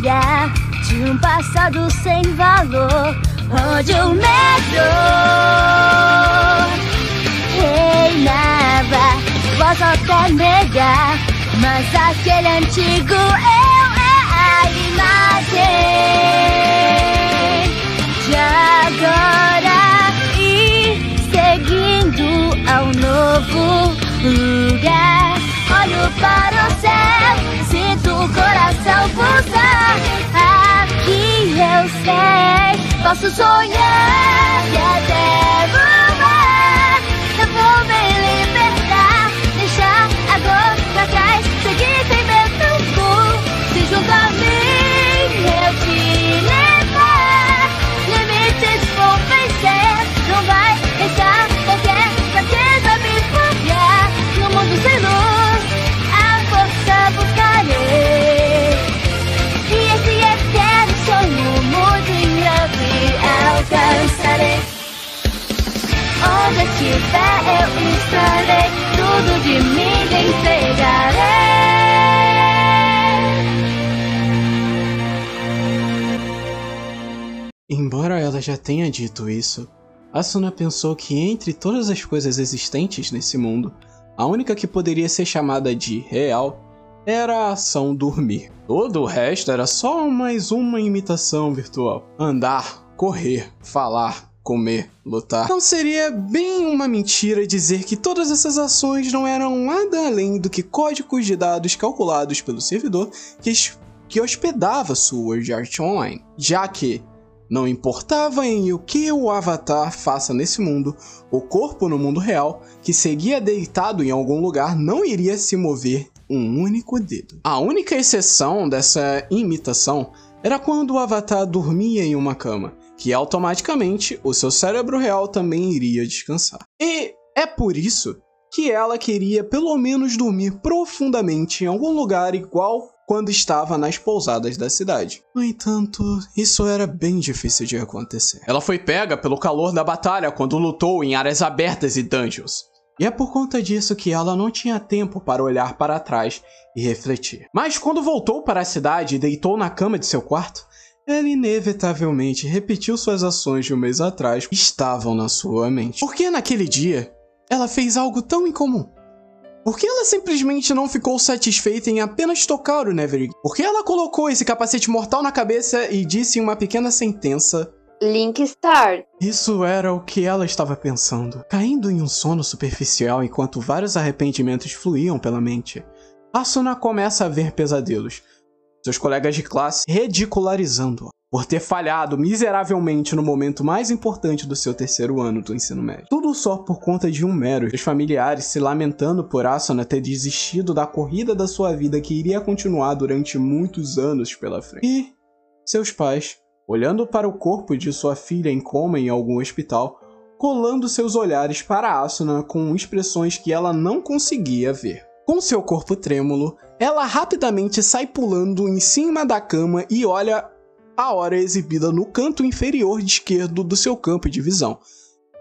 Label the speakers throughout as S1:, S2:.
S1: de um passado sem valor, onde o medo reinava. Posso até negar, mas aquele antigo eu é a imagem de agora e seguindo ao novo lugar. Olho para o céu, coração pulsar. Aqui eu sei, posso sonhar e até voar.
S2: Dito isso, Asuna pensou que entre todas as coisas existentes nesse mundo, a única que poderia ser chamada de real era a ação dormir. Todo o resto era só mais uma imitação virtual. Andar, correr, falar, comer, lutar. Não seria bem uma mentira dizer que todas essas ações não eram nada além do que códigos de dados calculados pelo servidor que, que hospedava Sword Art Online, já que não importava em o que o avatar faça nesse mundo, o corpo no mundo real, que seguia deitado em algum lugar, não iria se mover um único dedo. A única exceção dessa imitação era quando o avatar dormia em uma cama, que automaticamente o seu cérebro real também iria descansar. E é por isso que ela queria pelo menos dormir profundamente em algum lugar igual quando estava nas pousadas da cidade. No entanto, isso era bem difícil de acontecer. Ela foi pega pelo calor da batalha quando lutou em áreas abertas e dungeons. E é por conta disso que ela não tinha tempo para olhar para trás e refletir. Mas quando voltou para a cidade e deitou na cama de seu quarto, ela inevitavelmente repetiu suas ações de um mês atrás que estavam na sua mente. Porque naquele dia, ela fez algo tão incomum. Por que ela simplesmente não ficou satisfeita em apenas tocar o Neverig? Por que ela colocou esse capacete mortal na cabeça e disse em uma pequena sentença
S3: Link Star.
S2: isso era o que ela estava pensando. Caindo em um sono superficial enquanto vários arrependimentos fluíam pela mente, Asuna começa a ver pesadelos. Seus colegas de classe ridicularizando-a por ter falhado miseravelmente no momento mais importante do seu terceiro ano do ensino médio. Tudo só por conta de um mero, seus familiares se lamentando por Asuna ter desistido da corrida da sua vida que iria continuar durante muitos anos pela frente. E seus pais olhando para o corpo de sua filha em coma em algum hospital, colando seus olhares para Asuna com expressões que ela não conseguia ver. Com seu corpo trêmulo, ela rapidamente sai pulando em cima da cama e olha a hora exibida no canto inferior esquerdo do seu campo de visão,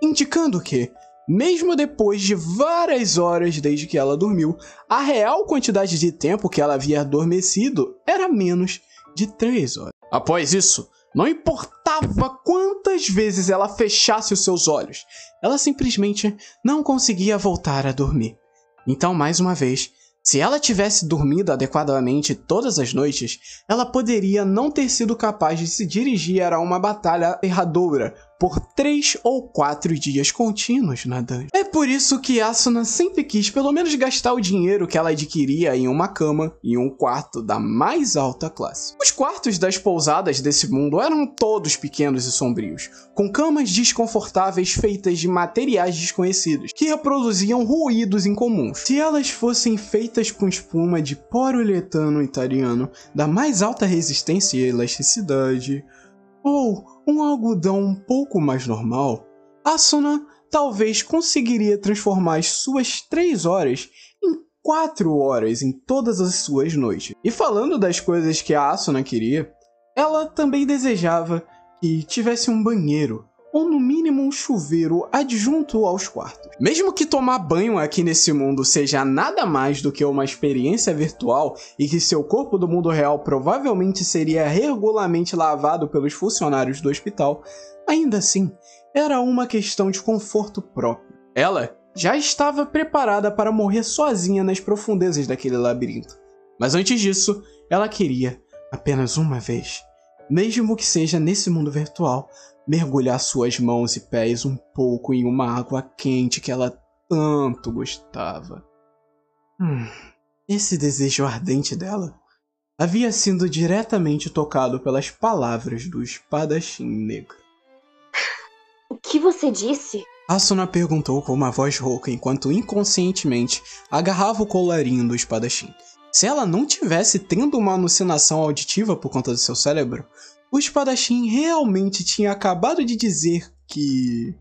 S2: indicando que, mesmo depois de várias horas desde que ela dormiu, a real quantidade de tempo que ela havia adormecido era menos de 3 horas. Após isso, não importava quantas vezes ela fechasse os seus olhos, ela simplesmente não conseguia voltar a dormir. Então, mais uma vez, se ela tivesse dormido adequadamente todas as noites, ela poderia não ter sido capaz de se dirigir a uma batalha aterradora por três ou quatro dias contínuos na dungeon. É por isso que Asuna sempre quis pelo menos gastar o dinheiro que ela adquiria em uma cama e um quarto da mais alta classe. Os quartos das pousadas desse mundo eram todos pequenos e sombrios, com camas desconfortáveis feitas de materiais desconhecidos, que reproduziam ruídos incomuns. Se elas fossem feitas com espuma de poliuretano italiano da mais alta resistência e elasticidade, ou um algodão um pouco mais normal, Asuna talvez conseguiria transformar as suas 3 horas em 4 horas em todas as suas noites. E falando das coisas que a Asuna queria, ela também desejava que tivesse um banheiro ou no mínimo um chuveiro adjunto aos quartos. Mesmo que tomar banho aqui nesse mundo seja nada mais do que uma experiência virtual e que seu corpo do mundo real provavelmente seria regularmente lavado pelos funcionários do hospital, ainda assim, era uma questão de conforto próprio. Ela já estava preparada para morrer sozinha nas profundezas daquele labirinto. Mas antes disso, ela queria, apenas uma vez, mesmo que seja nesse mundo virtual, mergulhar suas mãos e pés um pouco em uma água quente que ela tanto gostava. Hum, esse desejo ardente dela havia sido diretamente tocado pelas palavras do espadachim negro.
S3: O que você disse?
S2: Asuna perguntou com uma voz rouca enquanto inconscientemente agarrava o colarinho do espadachim. Se ela não tivesse tendo uma alucinação auditiva por conta do seu cérebro, o espadachim realmente tinha acabado de dizer que.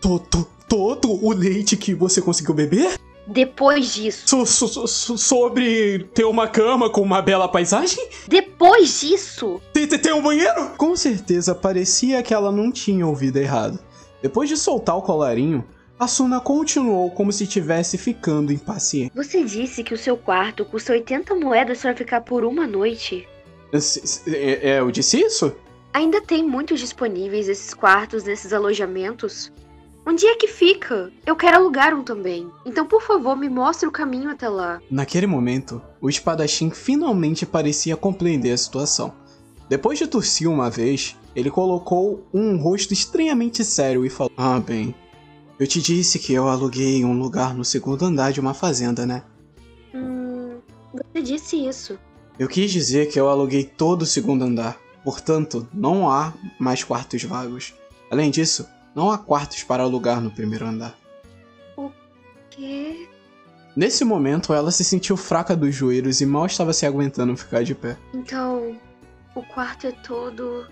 S2: Todo, todo o leite que você conseguiu beber?
S3: Depois disso.
S2: So, so, so, sobre ter uma cama com uma bela paisagem?
S3: Depois disso.
S2: Tem, tem um banheiro? Com certeza parecia que ela não tinha ouvido errado. Depois de soltar o colarinho, Asuna continuou como se estivesse ficando impaciente.
S3: Você disse que o seu quarto custa 80 moedas para ficar por uma noite.
S2: É, é, eu disse isso?
S3: Ainda tem muitos disponíveis esses quartos nesses alojamentos? Onde é que fica? Eu quero alugar um também. Então, por favor, me mostre o caminho até lá.
S2: Naquele momento, o espadachim finalmente parecia compreender a situação. Depois de tossir uma vez, ele colocou um rosto estranhamente sério e falou: Ah, bem, eu te disse que eu aluguei um lugar no segundo andar de uma fazenda, né?
S3: Hum, você disse isso.
S2: Eu quis dizer que eu aluguei todo o segundo andar, portanto, não há mais quartos vagos. Além disso, não há quartos para alugar no primeiro andar.
S3: O quê?
S2: Nesse momento, ela se sentiu fraca dos joelhos e mal estava se aguentando ficar de pé.
S3: Então, o quarto é todo.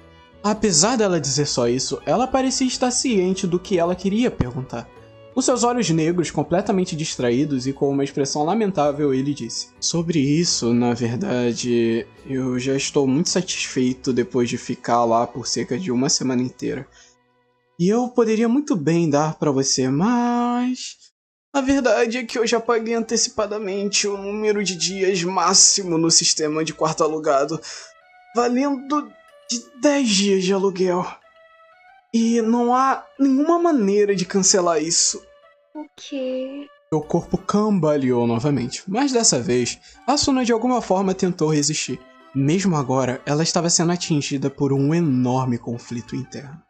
S2: Apesar dela dizer só isso, ela parecia estar ciente do que ela queria perguntar. Com seus olhos negros completamente distraídos e com uma expressão lamentável, ele disse: Sobre isso, na verdade, eu já estou muito satisfeito depois de ficar lá por cerca de uma semana inteira. E eu poderia muito bem dar para você, mas. A verdade é que eu já paguei antecipadamente o número de dias máximo no sistema de quarto alugado, valendo de 10 dias de aluguel. E não há nenhuma maneira de cancelar isso.
S3: O quê?
S2: Seu corpo cambaleou novamente, mas dessa vez, Asuna de alguma forma tentou resistir. Mesmo agora, ela estava sendo atingida por um enorme conflito interno.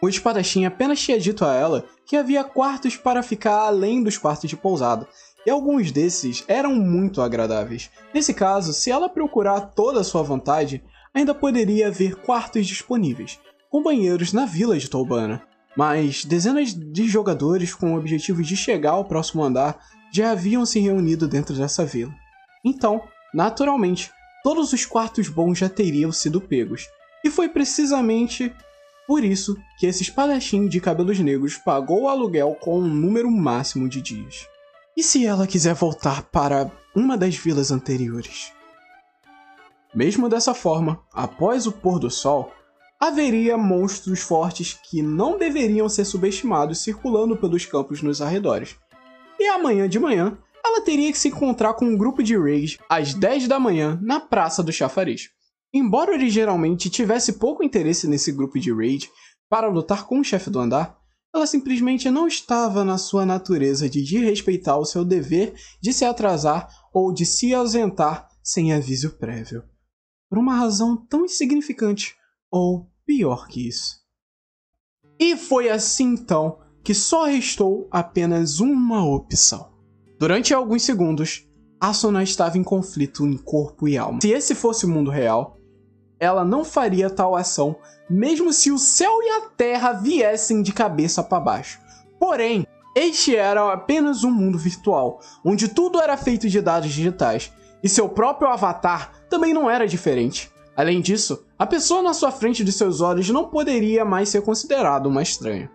S2: O espadachim apenas tinha dito a ela que havia quartos para ficar além dos quartos de pousada, e alguns desses eram muito agradáveis. Nesse caso, se ela procurar toda a sua vontade, ainda poderia haver quartos disponíveis, com banheiros na vila de Tolbana. Mas dezenas de jogadores com o objetivo de chegar ao próximo andar já haviam se reunido dentro dessa vila. Então, naturalmente, todos os quartos bons já teriam sido pegos. E foi precisamente por isso que esse espadachim de cabelos negros pagou o aluguel com um número máximo de dias. E se ela quiser voltar para uma das vilas anteriores? Mesmo dessa forma, após o pôr do sol, haveria monstros fortes que não deveriam ser subestimados circulando pelos campos nos arredores. E amanhã de manhã, ela teria que se encontrar com um grupo de raids às 10 da manhã na Praça do Chafariz. Embora originalmente tivesse pouco interesse nesse grupo de raid para lutar com o chefe do andar, ela simplesmente não estava na sua natureza de desrespeitar o seu dever de se atrasar ou de se ausentar sem aviso prévio por uma razão tão insignificante, ou pior que isso. E foi assim então que só restou apenas uma opção. Durante alguns segundos, Asuna estava em conflito em corpo e alma. Se esse fosse o mundo real, ela não faria tal ação, mesmo se o céu e a terra viessem de cabeça para baixo. Porém, este era apenas um mundo virtual, onde tudo era feito de dados digitais, e seu próprio avatar também não era diferente. Além disso, a pessoa na sua frente de seus olhos não poderia mais ser considerada uma estranha.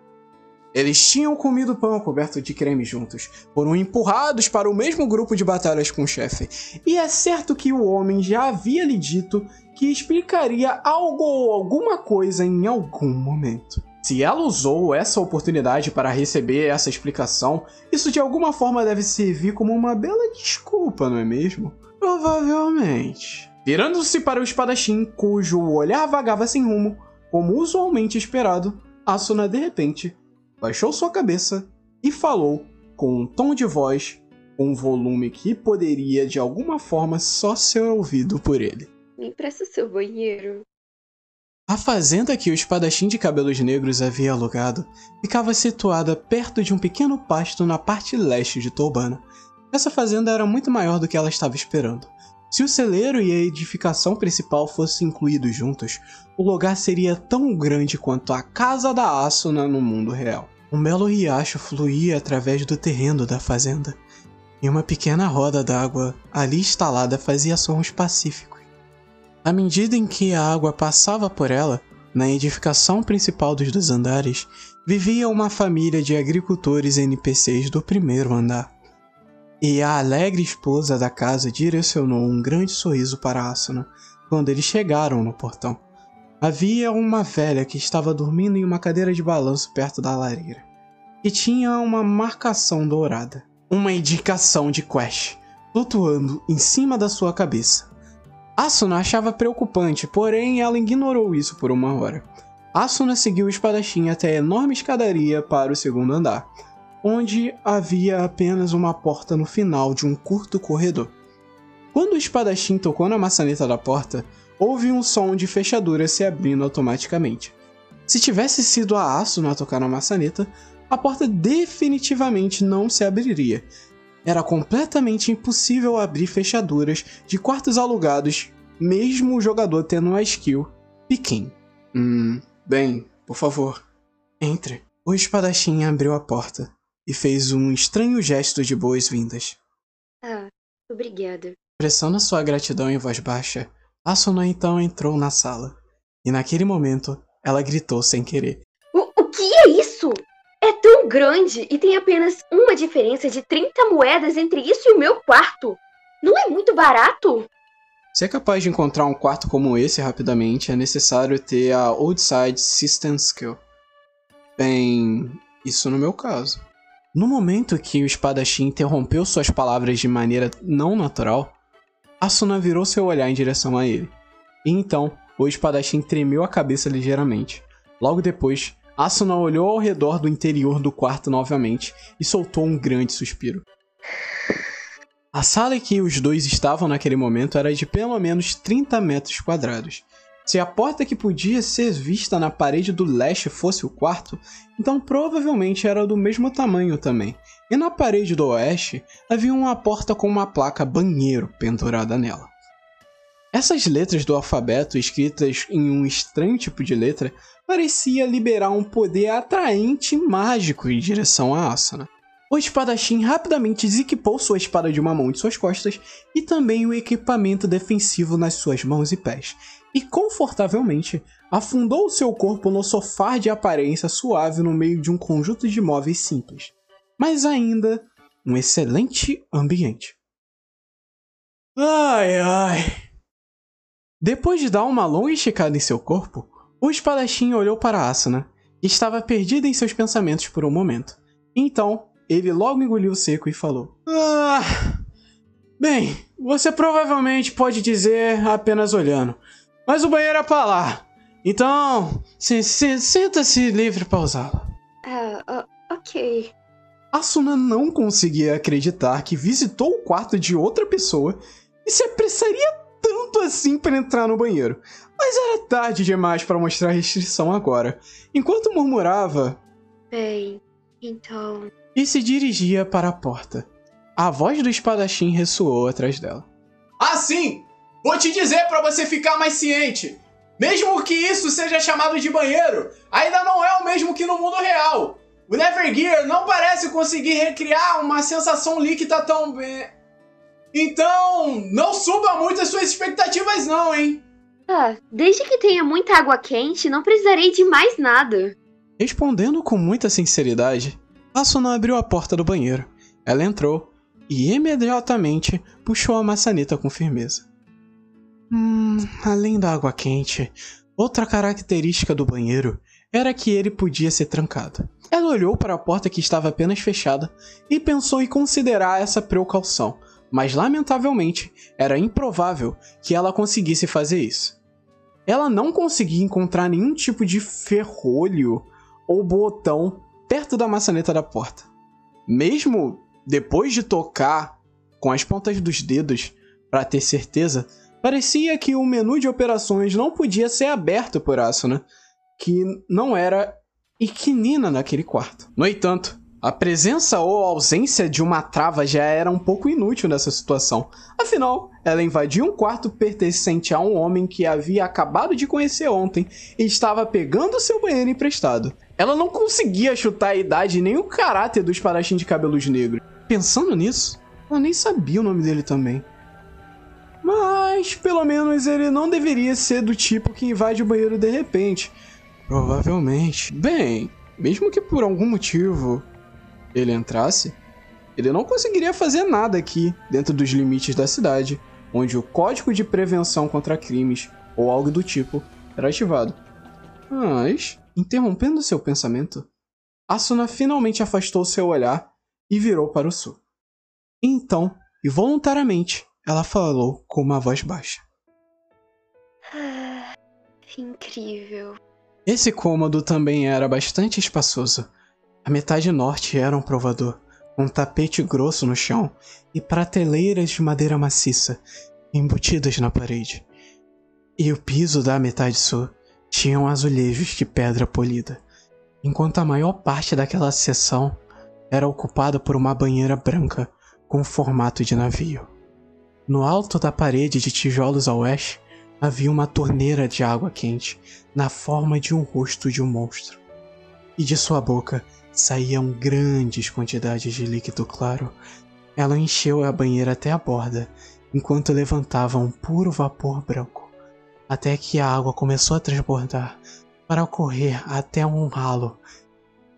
S2: Eles tinham comido pão coberto de creme juntos, foram empurrados para o mesmo grupo de batalhas com o chefe, e é certo que o homem já havia lhe dito que explicaria algo ou alguma coisa em algum momento. Se ela usou essa oportunidade para receber essa explicação, isso de alguma forma deve servir como uma bela desculpa, não é mesmo? Provavelmente. Virando-se para o espadachim, cujo olhar vagava sem rumo, como usualmente esperado, Asuna de repente baixou sua cabeça e falou com um tom de voz com um volume que poderia de alguma forma só ser ouvido por ele.
S3: Me empresta seu banheiro.
S2: A fazenda que o espadachim de cabelos negros havia alugado ficava situada perto de um pequeno pasto na parte leste de Tobana. Essa fazenda era muito maior do que ela estava esperando. Se o celeiro e a edificação principal fossem incluídos juntos, o lugar seria tão grande quanto a casa da Asuna no mundo real. Um belo riacho fluía através do terreno da fazenda, e uma pequena roda d'água ali instalada fazia sons pacíficos. À medida em que a água passava por ela, na edificação principal dos dois andares, vivia uma família de agricultores NPCs do primeiro andar. E a alegre esposa da casa direcionou um grande sorriso para Asuna quando eles chegaram no portão. Havia uma velha que estava dormindo em uma cadeira de balanço perto da lareira, e tinha uma marcação dourada uma indicação de Quest flutuando em cima da sua cabeça. Asuna achava preocupante, porém ela ignorou isso por uma hora. Asuna seguiu o espadachim até a enorme escadaria para o segundo andar, onde havia apenas uma porta no final de um curto corredor. Quando o espadachim tocou na maçaneta da porta, houve um som de fechadura se abrindo automaticamente. Se tivesse sido a Asuna a tocar na maçaneta, a porta definitivamente não se abriria. Era completamente impossível abrir fechaduras de quartos alugados, mesmo o jogador tendo uma skill pequena. Hum, bem, por favor, entre. O espadachim abriu a porta e fez um estranho gesto de boas-vindas.
S3: Ah, obrigada.
S2: Pressando sua gratidão em voz baixa, Asuna então entrou na sala. E naquele momento, ela gritou sem querer.
S3: O, o que é isso? É tão grande e tem apenas uma diferença de 30 moedas entre isso e o meu quarto. Não é muito barato?
S2: Se é capaz de encontrar um quarto como esse rapidamente, é necessário ter a Outside System Skill. Bem, isso no meu caso. No momento que o espadachim interrompeu suas palavras de maneira não natural, Asuna virou seu olhar em direção a ele. E então, o espadachim tremeu a cabeça ligeiramente. Logo depois, Asuna olhou ao redor do interior do quarto novamente e soltou um grande suspiro. A sala em que os dois estavam naquele momento era de pelo menos 30 metros quadrados. Se a porta que podia ser vista na parede do leste fosse o quarto, então provavelmente era do mesmo tamanho também. E na parede do oeste havia uma porta com uma placa banheiro pendurada nela. Essas letras do alfabeto, escritas em um estranho tipo de letra, parecia liberar um poder atraente e mágico em direção a Asuna. O espadachim rapidamente desequipou sua espada de uma mão de suas costas e também o equipamento defensivo nas suas mãos e pés, e confortavelmente afundou seu corpo no sofá de aparência suave no meio de um conjunto de móveis simples, mas ainda um excelente ambiente. Ai ai. Depois de dar uma longa esticada em seu corpo, o espadachim olhou para Asuna, que estava perdida em seus pensamentos por um momento. Então, ele logo engoliu seco e falou: Ah. Bem, você provavelmente pode dizer apenas olhando, mas o banheiro é para lá. Então, sinta-se livre para usá-lo.
S3: Ah, uh, ok.
S2: Asuna não conseguia acreditar que visitou o quarto de outra pessoa e se apressaria tanto assim para entrar no banheiro. Mas era tarde demais para mostrar restrição agora. Enquanto murmurava.
S3: Bem, então.
S2: E se dirigia para a porta. A voz do espadachim ressoou atrás dela. Assim! Vou te dizer para você ficar mais ciente! Mesmo que isso seja chamado de banheiro, ainda não é o mesmo que no mundo real. O Nevergear não parece conseguir recriar uma sensação líquida tão bem. Então, não suba muito as suas expectativas, não, hein?
S3: Ah, desde que tenha muita água quente, não precisarei de mais nada.
S2: Respondendo com muita sinceridade, Asuna abriu a porta do banheiro. Ela entrou e imediatamente puxou a maçaneta com firmeza. Hum, além da água quente, outra característica do banheiro era que ele podia ser trancado. Ela olhou para a porta que estava apenas fechada e pensou em considerar essa precaução, mas lamentavelmente era improvável que ela conseguisse fazer isso. Ela não conseguia encontrar nenhum tipo de ferrolho ou botão perto da maçaneta da porta. Mesmo depois de tocar com as pontas dos dedos para ter certeza, parecia que o menu de operações não podia ser aberto por Asuna, que não era equinina naquele quarto. No entanto, a presença ou ausência de uma trava já era um pouco inútil nessa situação. Afinal, ela invadiu um quarto pertencente a um homem que havia acabado de conhecer ontem e estava pegando seu banheiro emprestado. Ela não conseguia chutar a idade nem o caráter do espadachim de cabelos negros. Pensando nisso, ela nem sabia o nome dele também. Mas, pelo menos, ele não deveria ser do tipo que invade o banheiro de repente. Provavelmente. Bem, mesmo que por algum motivo ele entrasse, ele não conseguiria fazer nada aqui, dentro dos limites da cidade, onde o Código de Prevenção contra Crimes ou algo do tipo era ativado. Mas, interrompendo seu pensamento, Asuna finalmente afastou seu olhar e virou para o sul. Então, involuntariamente, ela falou com uma voz baixa.
S3: Ah, incrível.
S2: Esse cômodo também era bastante espaçoso. A metade norte era um provador, com um tapete grosso no chão e prateleiras de madeira maciça embutidas na parede. E o piso da metade sul tinham azulejos de pedra polida, enquanto a maior parte daquela seção era ocupada por uma banheira branca com formato de navio. No alto da parede de tijolos a oeste havia uma torneira de água quente na forma de um rosto de um monstro. E de sua boca saíam grandes quantidades de líquido claro. Ela encheu a banheira até a borda, enquanto levantava um puro vapor branco, até que a água começou a transbordar para correr até um ralo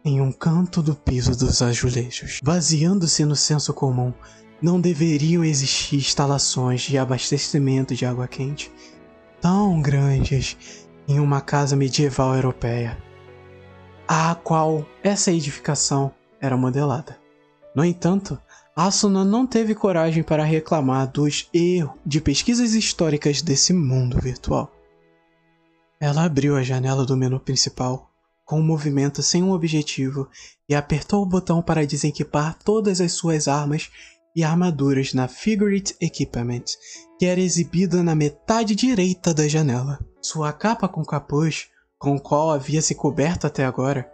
S2: em um canto do piso dos azulejos. Vaziando-se no senso comum, não deveriam existir instalações de abastecimento de água quente tão grandes em uma casa medieval europeia, a qual essa edificação era modelada. No entanto, Asuna não teve coragem para reclamar dos erros de pesquisas históricas desse mundo virtual. Ela abriu a janela do menu principal com um movimento sem um objetivo e apertou o botão para desequipar todas as suas armas e armaduras na Figurate Equipment, que era exibida na metade direita da janela. Sua capa com capuz, com o qual havia se coberto até agora,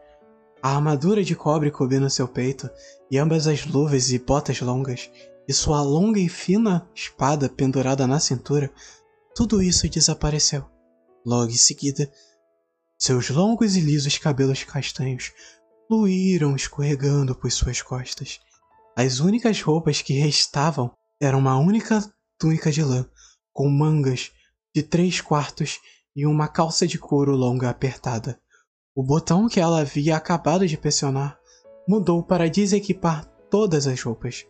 S2: a armadura de cobre cobrindo seu peito, e ambas as luvas e botas longas, e sua longa e fina espada pendurada na cintura, tudo isso desapareceu. Logo em seguida, seus longos e lisos cabelos castanhos fluíram escorregando por suas costas, as únicas roupas que restavam eram uma única túnica de lã, com mangas de três quartos e uma calça de couro longa apertada. O botão que ela havia acabado de pressionar mudou para desequipar todas as roupas.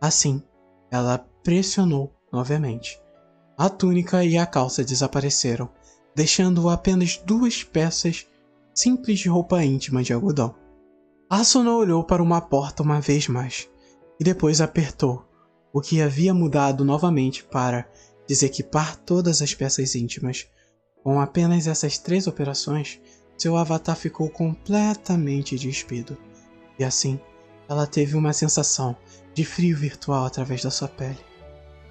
S2: Assim, ela pressionou novamente. A túnica e a calça desapareceram, deixando apenas duas peças simples de roupa íntima de algodão. Asuna olhou para uma porta uma vez mais e depois apertou, o que havia mudado novamente para desequipar todas as peças íntimas. Com apenas essas três operações, seu avatar ficou completamente despido. E assim, ela teve uma sensação de frio virtual através da sua pele.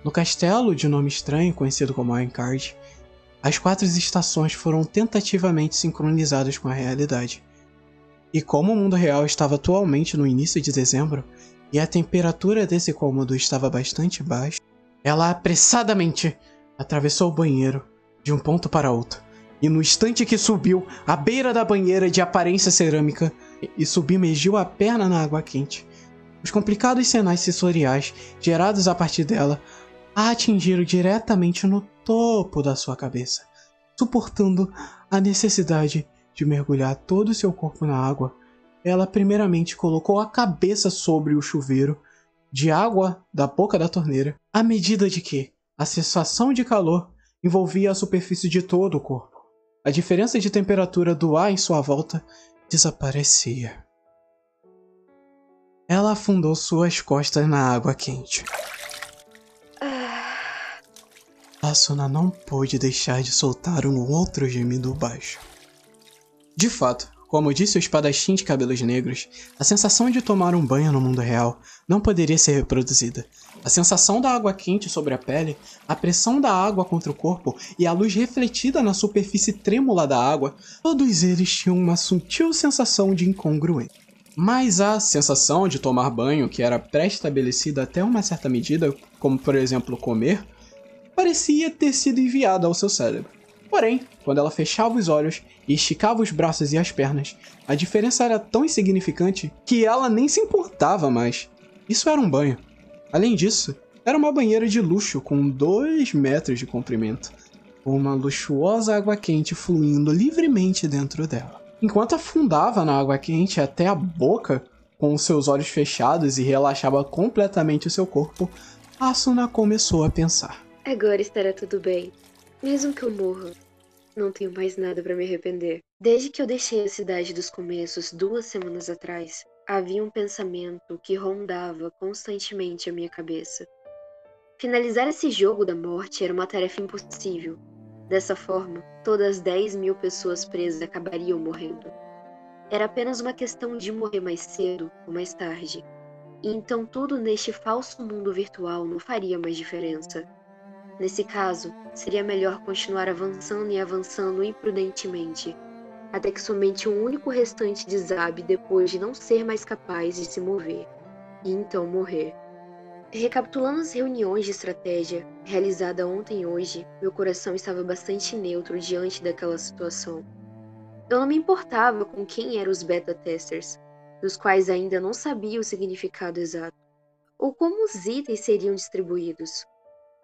S2: No castelo de nome estranho conhecido como Ironcard, as quatro estações foram tentativamente sincronizadas com a realidade. E como o mundo real estava atualmente no início de dezembro, e a temperatura desse cômodo estava bastante baixa, ela apressadamente atravessou o banheiro de um ponto para outro. E no instante que subiu à beira da banheira de aparência cerâmica e submergiu a perna na água quente, os complicados sinais sensoriais gerados a partir dela a atingiram diretamente no topo da sua cabeça, suportando a necessidade de mergulhar todo o seu corpo na água ela primeiramente colocou a cabeça sobre o chuveiro de água da boca da torneira, à medida de que a sensação de calor envolvia a superfície de todo o corpo. A diferença de temperatura do ar em sua volta desaparecia. Ela afundou suas costas na água quente. Asuna não pôde deixar de soltar um outro gemido baixo. De fato, como disse o espadachim de cabelos negros, a sensação de tomar um banho no mundo real não poderia ser reproduzida. A sensação da água quente sobre a pele, a pressão da água contra o corpo e a luz refletida na superfície trêmula da água, todos eles tinham uma sutil sensação de incongruência. Mas a sensação de tomar banho, que era pré-estabelecida até uma certa medida, como por exemplo comer, parecia ter sido enviada ao seu cérebro. Porém, quando ela fechava os olhos e esticava os braços e as pernas, a diferença era tão insignificante que ela nem se importava mais. Isso era um banho. Além disso, era uma banheira de luxo com 2 metros de comprimento, com uma luxuosa água quente fluindo livremente dentro dela. Enquanto afundava na água quente até a boca, com seus olhos fechados e relaxava completamente o seu corpo, Asuna começou a pensar.
S3: Agora estará tudo bem. Mesmo que eu morra, não tenho mais nada para me arrepender. Desde que eu deixei a cidade dos começos duas semanas atrás, havia um pensamento que rondava constantemente a minha cabeça. Finalizar esse jogo da morte era uma tarefa impossível. Dessa forma, todas 10 mil pessoas presas acabariam morrendo. Era apenas uma questão de morrer mais cedo ou mais tarde. E então tudo neste falso mundo virtual não faria mais diferença. Nesse caso, seria melhor continuar avançando e avançando imprudentemente, até que somente um único restante desabe depois de não ser mais capaz de se mover, e então morrer. Recapitulando as reuniões de estratégia realizada ontem e hoje, meu coração estava bastante neutro diante daquela situação. Eu não me importava com quem eram os beta testers, dos quais ainda não sabia o significado exato, ou como os itens seriam distribuídos.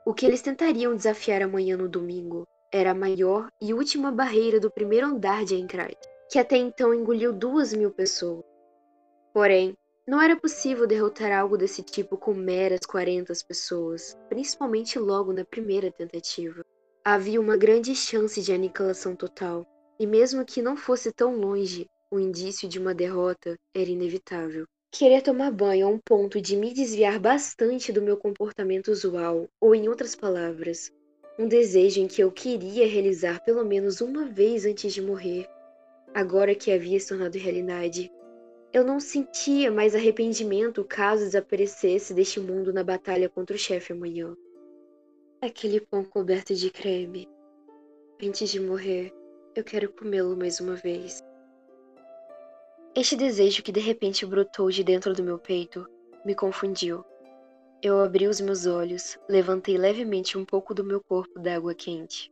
S3: O que eles tentariam desafiar amanhã no domingo era a maior e última barreira do primeiro andar de Aincrad, que até então engoliu duas mil pessoas. Porém, não era possível derrotar algo desse tipo com meras 40 pessoas, principalmente logo na primeira tentativa. Havia uma grande chance de aniquilação total, e mesmo que não fosse tão longe, o indício de uma derrota era inevitável. Querer tomar banho a um ponto de me desviar bastante do meu comportamento usual, ou em outras palavras, um desejo em que eu queria realizar pelo menos uma vez antes de morrer, agora que havia se tornado realidade. Eu não sentia mais arrependimento caso desaparecesse deste mundo na batalha contra o chefe amanhã. Aquele pão coberto de creme. Antes de morrer, eu quero comê-lo mais uma vez. Este desejo que de repente brotou de dentro do meu peito me confundiu. Eu abri os meus olhos, levantei levemente um pouco do meu corpo da água quente.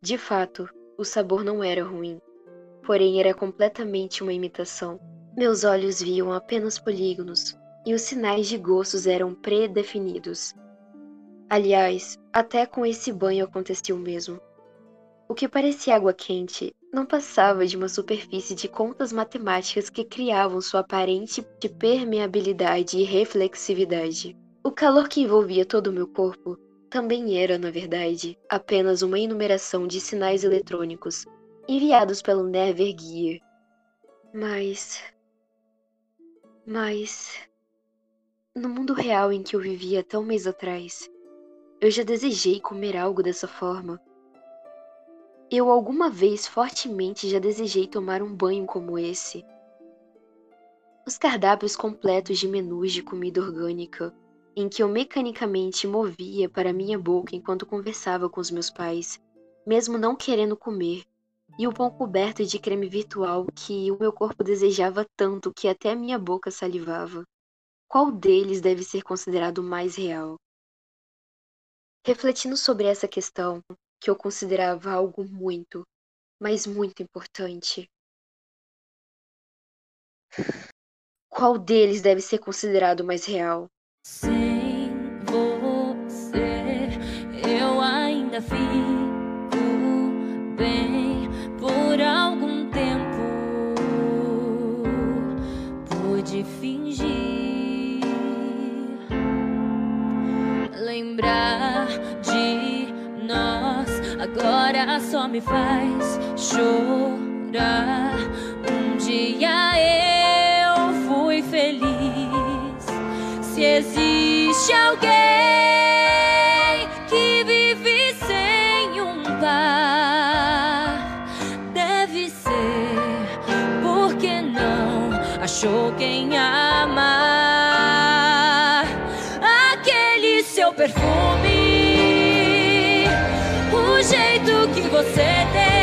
S3: De fato, o sabor não era ruim, porém era completamente uma imitação. Meus olhos viam apenas polígonos e os sinais de gostos eram predefinidos. Aliás, até com esse banho aconteceu o mesmo. O que parecia água quente não passava de uma superfície de contas matemáticas que criavam sua aparente de permeabilidade e reflexividade. O calor que envolvia todo o meu corpo também era, na verdade, apenas uma enumeração de sinais eletrônicos enviados pelo Never Gear. Mas. Mas. No mundo real em que eu vivia um mês atrás, eu já desejei comer algo dessa forma. Eu alguma vez fortemente já desejei tomar um banho como esse. Os cardápios completos de menus de comida orgânica, em que eu mecanicamente movia para minha boca enquanto conversava com os meus pais, mesmo não querendo comer, e o pão coberto de creme virtual que o meu corpo desejava tanto que até minha boca salivava. Qual deles deve ser considerado mais real? Refletindo sobre essa questão, que eu considerava algo muito, mas muito importante. Qual deles deve ser considerado mais real?
S1: Sem você, eu ainda fico agora só me faz chorar. Um dia eu fui feliz. Se existe alguém que vive sem um par, deve ser porque não achou quem amar. Aquele seu perfume, jeito que você tem.